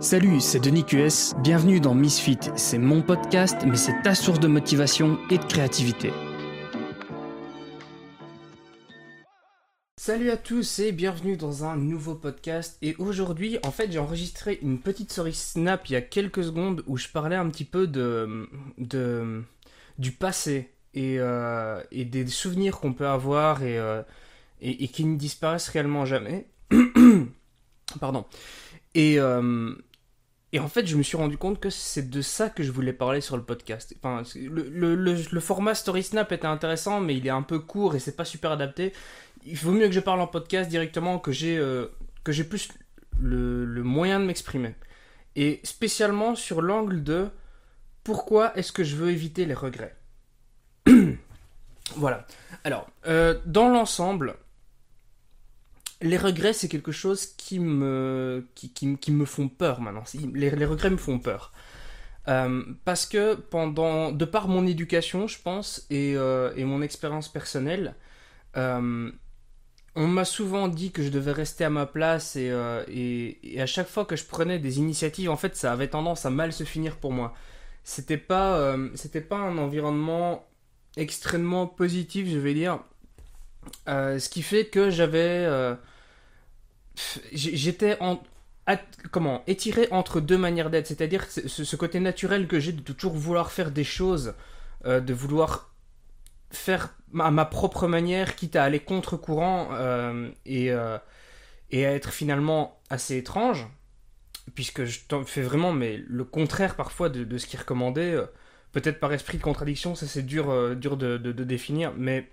Salut, c'est Denis QS, bienvenue dans Misfit. C'est mon podcast, mais c'est ta source de motivation et de créativité. Salut à tous et bienvenue dans un nouveau podcast. Et aujourd'hui, en fait, j'ai enregistré une petite story snap il y a quelques secondes où je parlais un petit peu de, du passé et, euh, et des souvenirs qu'on peut avoir et, euh, et, et, qui ne disparaissent réellement jamais. Pardon. Et, euh, et en fait, je me suis rendu compte que c'est de ça que je voulais parler sur le podcast. Enfin, le, format Story Snap était intéressant, mais il est un peu court et c'est pas super adapté. Il vaut mieux que je parle en podcast directement, que j'ai euh, plus le, le moyen de m'exprimer. Et spécialement sur l'angle de pourquoi est-ce que je veux éviter les regrets. voilà. Alors, euh, dans l'ensemble, les regrets, c'est quelque chose qui me, qui, qui, me font peur maintenant. Les, regrets me font peur. Euh, parce que pendant, de par mon éducation, je pense, et, euh, et mon expérience personnelle, euh, on m'a souvent dit que je devais rester à ma place et, et, et, à chaque fois que je prenais des initiatives, en fait, ça avait tendance à mal se finir pour moi. C'était pas, c'était pas un environnement extrêmement positif, je vais dire. Euh, ce qui fait que j'avais j'étais en comment étiré entre deux manières d'être, c'est-à-dire ce, côté naturel que j'ai de toujours vouloir faire des choses, euh, de vouloir faire à ma propre manière, quitte à aller contre courant euh, et euh, et à être finalement assez étrange, puisque je fais vraiment mais le contraire parfois de, ce qui est recommandé, euh, peut-être par esprit de contradiction, ça c'est dur euh, dur de définir, mais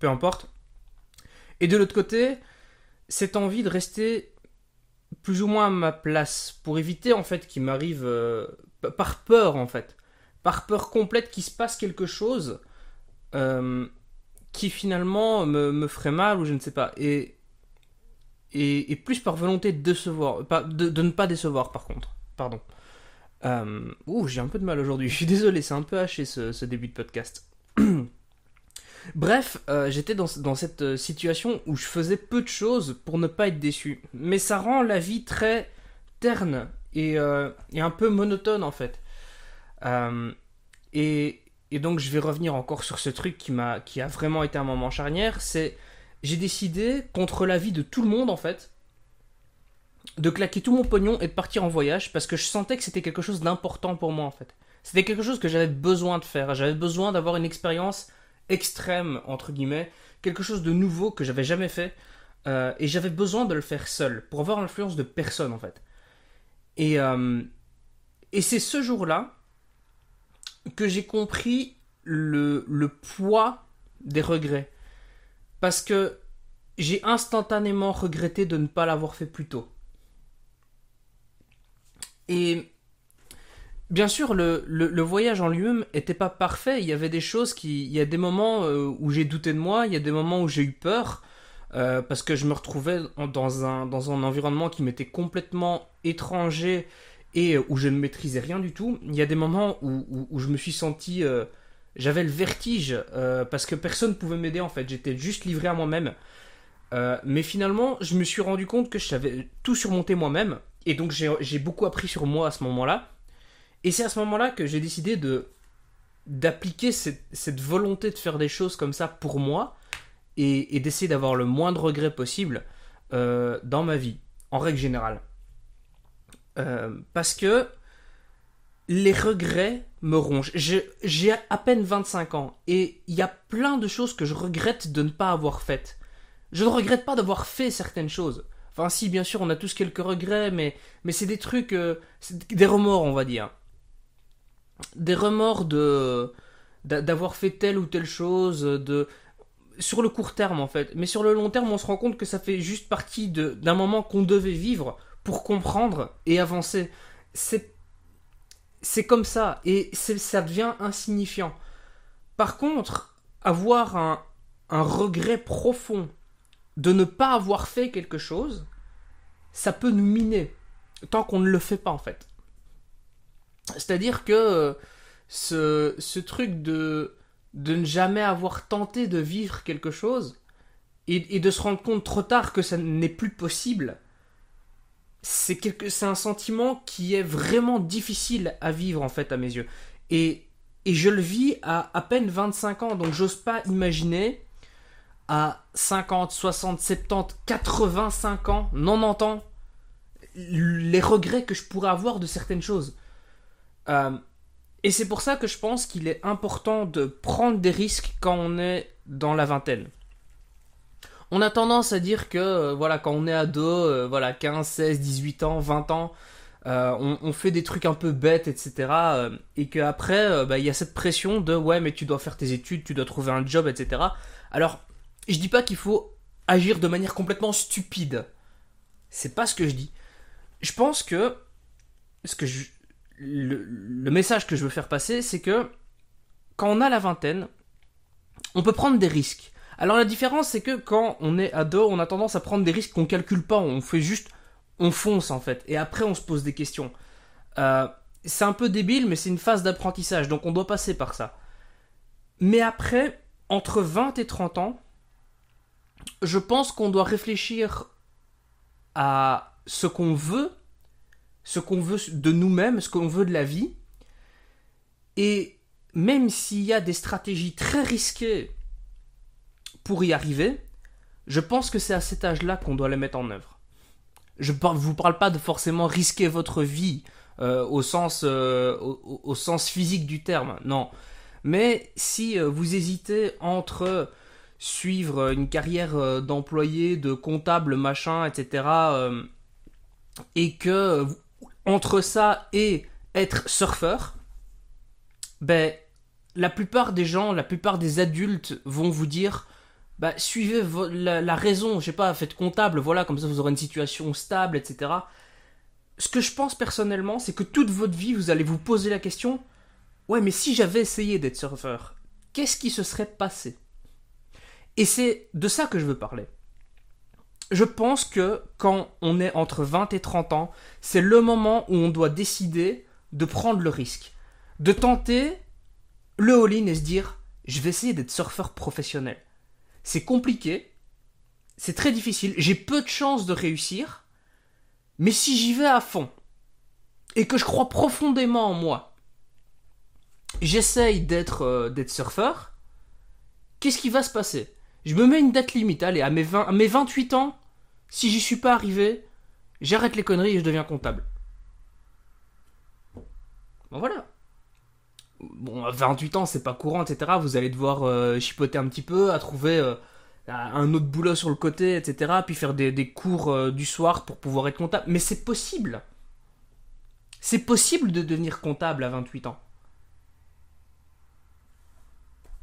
peu importe. Et de l'autre côté, cette envie de rester plus ou moins à ma place pour éviter en fait qu'il m'arrive euh, par peur en fait. Par peur complète qu'il se passe quelque chose euh, qui finalement me, ferait mal ou je ne sais pas. Et et, plus par volonté de décevoir de, ne pas décevoir par contre. Pardon. Euh, j'ai un peu de mal aujourd'hui je suis désolé c'est un peu haché ce début de podcast Bref, euh, j'étais dans, dans, cette euh, situation où je faisais peu de choses pour ne pas être déçu. Mais ça rend la vie très terne et, euh, et un peu monotone en fait. Et, et, donc je vais revenir encore sur ce truc qui, m'a, qui a vraiment été un moment charnière. C'est j'ai décidé, contre l'avis de tout le monde en fait, de claquer tout mon pognon et de partir en voyage parce que je sentais que c'était quelque chose d'important pour moi en fait. C'était quelque chose que j'avais besoin de faire. J'avais besoin d'avoir une expérience extrême, entre guillemets, quelque chose de nouveau que j'avais jamais fait, euh, et j'avais besoin de le faire seul, pour avoir l'influence de personne, en fait. Et, euh, et c'est ce jour-là que j'ai compris le, le poids des regrets. Parce que j'ai instantanément regretté de ne pas l'avoir fait plus tôt. Et Bien sûr, le, voyage en lui-même était pas parfait. Il y avait des choses qui. Il y a des moments euh, où j'ai douté de moi, il y a des moments où j'ai eu peur, euh, parce que je me retrouvais dans un, dans un environnement qui m'était complètement étranger et où je ne maîtrisais rien du tout. Il y a des moments où, je me suis senti. Euh, J'avais le vertige, euh, parce que personne ne pouvait m'aider en fait. J'étais juste livré à moi-même. Euh, mais finalement, je me suis rendu compte que je savais tout surmonter moi-même. Et donc j'ai beaucoup appris sur moi à ce moment-là. Et c'est à ce moment-là que j'ai décidé d'appliquer cette, volonté de faire des choses comme ça pour moi et, d'essayer d'avoir le moins de regrets possible euh, dans ma vie, en règle générale. Euh, parce que les regrets me rongent. J'ai à peine 25 ans et il y a plein de choses que je regrette de ne pas avoir faites. Je ne regrette pas d'avoir fait certaines choses. Enfin si, bien sûr, on a tous quelques regrets, mais, mais c'est des trucs... Euh, des remords, on va dire des remords de d'avoir fait telle ou telle chose de sur le court terme en fait. Mais sur le long terme on se rend compte que ça fait juste partie d'un moment qu'on devait vivre pour comprendre et avancer. C'est c'est comme ça et ça devient insignifiant. Par contre avoir un, un regret profond de ne pas avoir fait quelque chose ça peut nous miner tant qu'on ne le fait pas en fait c'est-à-dire que euh, ce, ce truc de, de ne jamais avoir tenté de vivre quelque chose et, de se rendre compte trop tard que ça n'est plus possible, c'est quelque... un sentiment qui est vraiment difficile à vivre en fait à mes yeux. Et, et je le vis à à peine 25 ans, donc j'ose pas imaginer à 50, 60, 70, 85 ans, 90 ans, les regrets que je pourrais avoir de certaines choses. Euh, et c'est pour ça que je pense qu'il est important de prendre des risques quand on est dans la vingtaine. On a tendance à dire que euh, voilà quand on est ado, euh, voilà 15, 16, 18 ans, 20 ans, on, on, fait des trucs un peu bêtes, etc. et qu'après, bah, il y a cette pression de ouais mais tu dois faire tes études, tu dois trouver un job, etc. Alors je dis pas qu'il faut agir de manière complètement stupide. C'est pas ce que je dis. Je pense que ce que je, le, message que je veux faire passer, c'est que quand on a la vingtaine, on peut prendre des risques. Alors la différence, c'est que quand on est ado, on a tendance à prendre des risques qu'on calcule pas, on fait juste, on fonce en fait, et après on se pose des questions. Euh, c'est un peu débile, mais c'est une phase d'apprentissage, donc on doit passer par ça. Mais après, entre 20 et 30 ans, je pense qu'on doit réfléchir à ce qu'on veut ce qu'on veut de nous-mêmes, ce qu'on veut de la vie. Et même s'il y a des stratégies très risquées pour y arriver, je pense que c'est à cet âge-là qu'on doit les mettre en œuvre. Je ne vous parle pas de forcément risquer votre vie euh, au, sens, euh, au, sens physique du terme, non. Mais si euh, vous hésitez entre suivre une carrière d'employé, de comptable, machin, etc., et que entre ça et être surfeur, ben, la plupart des gens, la plupart des adultes vont vous dire bah, suivez la, raison, je sais pas, faites comptable, voilà, comme ça vous aurez une situation stable, etc. Ce que je pense personnellement, c'est que toute votre vie, vous allez vous poser la question ouais, mais si j'avais essayé d'être surfeur, qu'est-ce qui se serait passé? Et c'est de ça que je veux parler je pense que quand on est entre 20 et 30 ans, c'est le moment où on doit décider de prendre le risque, de tenter le all-in et se dire je vais essayer d'être surfeur professionnel. C'est compliqué, c'est très difficile, j'ai peu de chances de réussir, mais si j'y vais à fond et que je crois profondément en moi, j'essaye d'être euh, surfeur, qu'est-ce qui va se passer? Je me mets une date limite. Allez, à mes, 20, à mes 28 ans, si j'y suis pas arrivé, j'arrête les conneries et je deviens comptable. Bon voilà. Bon, à 28 ans, c'est pas courant, etc. Vous allez devoir euh, chipoter un petit peu, à trouver euh, un autre boulot sur le côté, etc. Puis faire des, cours euh, du soir pour pouvoir être comptable. Mais c'est possible. C'est possible de devenir comptable à 28 ans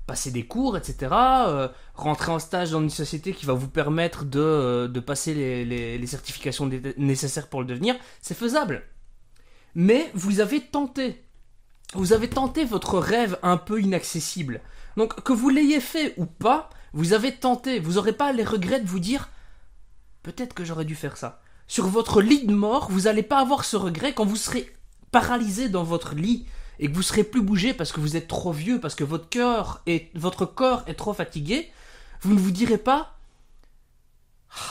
passer des cours, etc. Euh, rentrer en stage dans une société qui va vous permettre de, euh, de passer les, les, certifications nécessaires pour le devenir, c'est faisable. Mais vous avez tenté. Vous avez tenté votre rêve un peu inaccessible. Donc que vous l'ayez fait ou pas, vous avez tenté. Vous n'aurez pas les regrets de vous dire peut-être que j'aurais dû faire ça. Sur votre lit de mort, vous n'allez pas avoir ce regret quand vous serez paralysé dans votre lit et que vous serez plus bougé parce que vous êtes trop vieux, parce que votre cœur et votre corps est trop fatigué, vous ne vous direz pas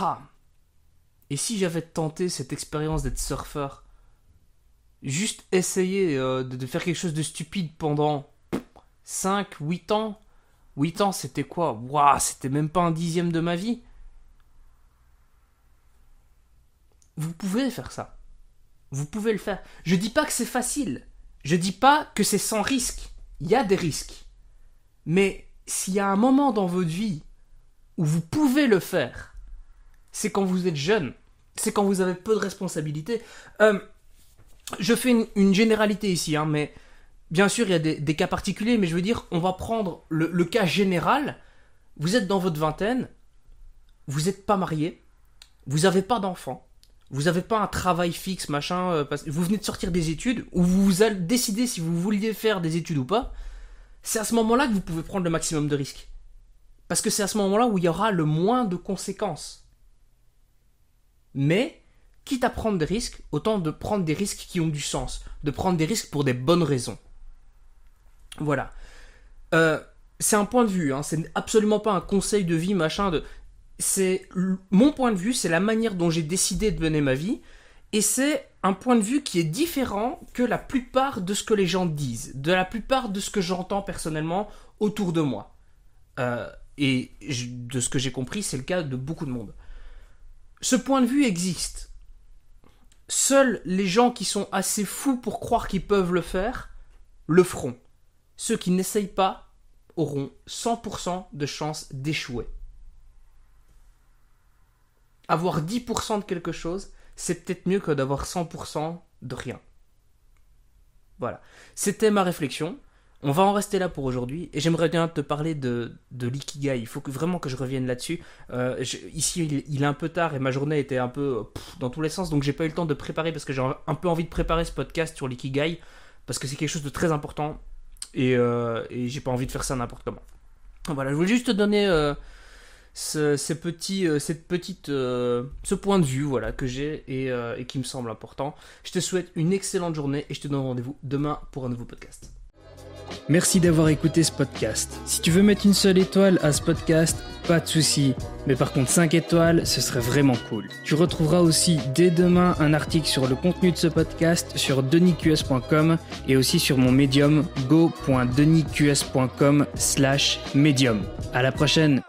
Ah Et si j'avais tenté cette expérience d'être surfeur Juste essayer euh, de, faire quelque chose de stupide pendant 5, 8 ans 8 ans, c'était quoi? Waouh, c'était même pas un dixième de ma vie. Vous pouvez faire ça. Vous pouvez le faire. Je dis pas que c'est facile. Je dis pas que c'est sans risque. Il y a des risques. Mais s'il y a un moment dans votre vie où vous pouvez le faire, c'est quand vous êtes jeune. C'est quand vous avez peu de responsabilités. Euh, je fais une, généralité ici, hein, mais bien sûr, il y a des, cas particuliers, mais je veux dire, on va prendre le, le cas général. Vous êtes dans votre vingtaine, vous n'êtes pas marié, vous n'avez pas d'enfant, vous n'avez pas un travail fixe, machin, euh, vous venez de sortir des études, ou vous allez décider si vous vouliez faire des études ou pas, c'est à ce moment-là que vous pouvez prendre le maximum de risques. Parce que c'est à ce moment-là où il y aura le moins de conséquences. Mais, quitte à prendre des risques, autant de prendre des risques qui ont du sens, de prendre des risques pour des bonnes raisons. Voilà. Euh, c'est un point de vue, hein, c'est absolument pas un conseil de vie, machin, de c'est mon point de vue, c'est la manière dont j'ai décidé de mener ma vie. Et c'est un point de vue qui est différent que la plupart de ce que les gens disent, de la plupart de ce que j'entends personnellement autour de moi. Euh, et de ce que j'ai compris, c'est le cas de beaucoup de monde. Ce point de vue existe. Seuls les gens qui sont assez fous pour croire qu'ils peuvent le faire le feront. Ceux qui n'essayent pas auront 100% de chances d'échouer. Avoir 10% de quelque chose, c'est peut-être mieux que d'avoir 100% de rien. Voilà. C'était ma réflexion. On va en rester là pour aujourd'hui et j'aimerais bien te parler de, de l'ikigai. Il faut que, vraiment que je revienne là-dessus. Euh, ici, il, est un peu tard et ma journée était un peu dans tous les sens, donc j'ai pas eu le temps de préparer parce que j'ai un peu envie de préparer ce podcast sur l'ikigai parce que c'est quelque chose de très important et, euh, j'ai pas envie de faire ça n'importe comment. Voilà, je voulais juste te donner euh, ce, euh, cette petite, euh, ce point de vue voilà, que j'ai et, euh, et qui me semble important. Je te souhaite une excellente journée et je te donne rendez-vous demain pour un nouveau podcast. Merci d'avoir écouté ce podcast. Si tu veux mettre une seule étoile à ce podcast, pas de souci. Mais par contre 5 étoiles, ce serait vraiment cool. Tu retrouveras aussi dès demain un article sur le contenu de ce podcast sur denisqs.com et aussi sur mon médium go.denisqs.com slash médium. À la prochaine